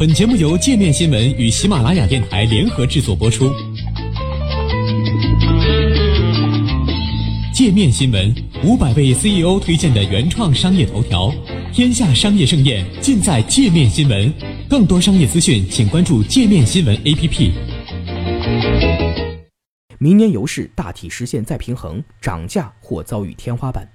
本节目由界面新闻与喜马拉雅电台联合制作播出。界面新闻五百位 CEO 推荐的原创商业头条，天下商业盛宴尽在界面新闻。更多商业资讯，请关注界面新闻 APP。明年油市大体实现再平衡，涨价或遭遇天花板。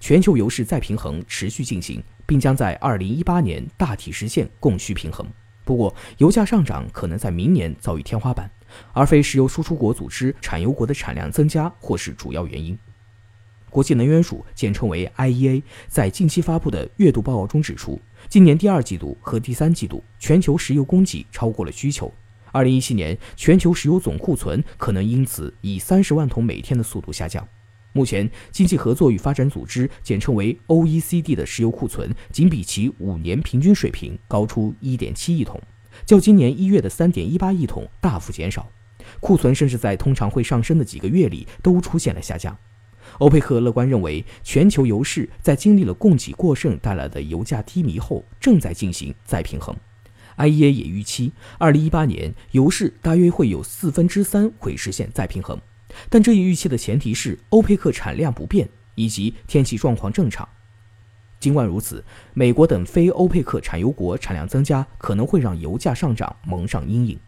全球油市再平衡持续进行，并将在二零一八年大体实现供需平衡。不过，油价上涨可能在明年遭遇天花板，而非石油输出国组织产油国的产量增加或是主要原因。国际能源署（简称为 IEA） 在近期发布的月度报告中指出，今年第二季度和第三季度全球石油供给超过了需求。二零一七年，全球石油总库存可能因此以三十万桶每天的速度下降。目前，经济合作与发展组织（简称为 OECD） 的石油库存仅比其五年平均水平高出一点七亿桶，较今年一月的三点一八亿桶大幅减少。库存甚至在通常会上升的几个月里都出现了下降。欧佩克乐观认为，全球油市在经历了供给过剩带来的油价低迷后，正在进行再平衡。IEA 也预期，二零一八年油市大约会有四分之三会实现再平衡。但这一预期的前提是欧佩克产量不变以及天气状况正常。尽管如此，美国等非欧佩克产油国产量增加可能会让油价上涨蒙上阴影。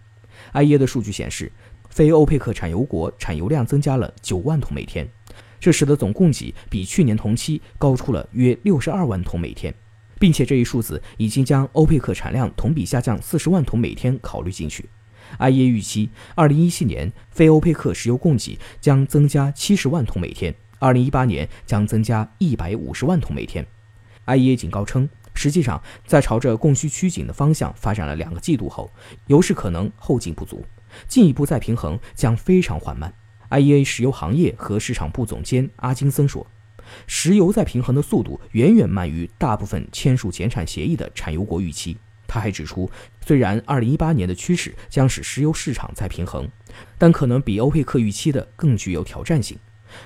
IEA 的数据显示，非欧佩克产油国产油量增加了九万桶每天，这使得总供给比去年同期高出了约六十二万桶每天，并且这一数字已经将欧佩克产量同比下降四十万桶每天考虑进去。IEA 预期，二零一七年非欧佩克石油供给将增加七十万桶每天，二零一八年将增加一百五十万桶每天。IEA 警告称，实际上在朝着供需趋紧的方向发展了两个季度后，油市可能后劲不足，进一步再平衡将非常缓慢。IEA 石油行业和市场部总监阿金森说：“石油再平衡的速度远远慢于大部分签署减产协议的产油国预期。”他还指出，虽然2018年的趋势将使石油市场再平衡，但可能比欧佩克预期的更具有挑战性。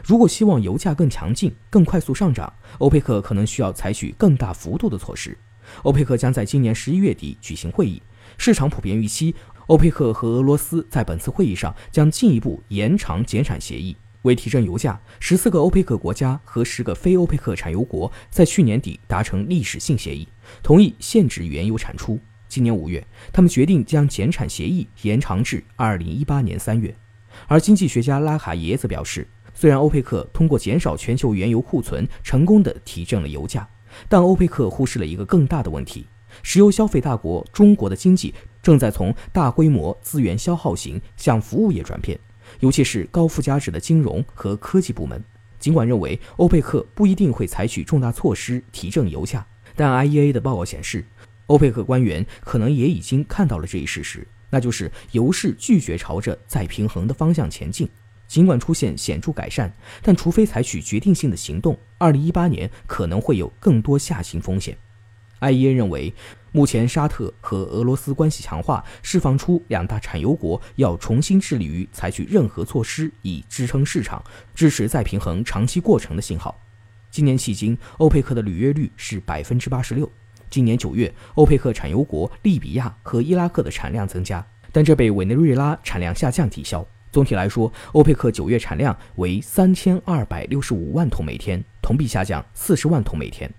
如果希望油价更强劲、更快速上涨，欧佩克可能需要采取更大幅度的措施。欧佩克将在今年十一月底举行会议，市场普遍预期欧佩克和俄罗斯在本次会议上将进一步延长减产协议。为提振油价，十四个欧佩克国家和十个非欧佩克产油国在去年底达成历史性协议，同意限制原油产出。今年五月，他们决定将减产协议延长至二零一八年三月。而经济学家拉卡耶则表示，虽然欧佩克通过减少全球原油库存成功的提振了油价，但欧佩克忽视了一个更大的问题：石油消费大国中国的经济正在从大规模资源消耗型向服务业转变。尤其是高附加值的金融和科技部门。尽管认为欧佩克不一定会采取重大措施提振油价，但 IEA 的报告显示，欧佩克官员可能也已经看到了这一事实，那就是油市拒绝朝着再平衡的方向前进。尽管出现显著改善，但除非采取决定性的行动，2018年可能会有更多下行风险。IEA 认为。目前，沙特和俄罗斯关系强化，释放出两大产油国要重新致力于采取任何措施以支撑市场、支持再平衡长期过程的信号。今年迄今，欧佩克的履约率是百分之八十六。今年九月，欧佩克产油国利比亚和伊拉克的产量增加，但这被委内瑞拉产量下降抵消。总体来说，欧佩克九月产量为三千二百六十五万桶每天，同比下降四十万桶每天。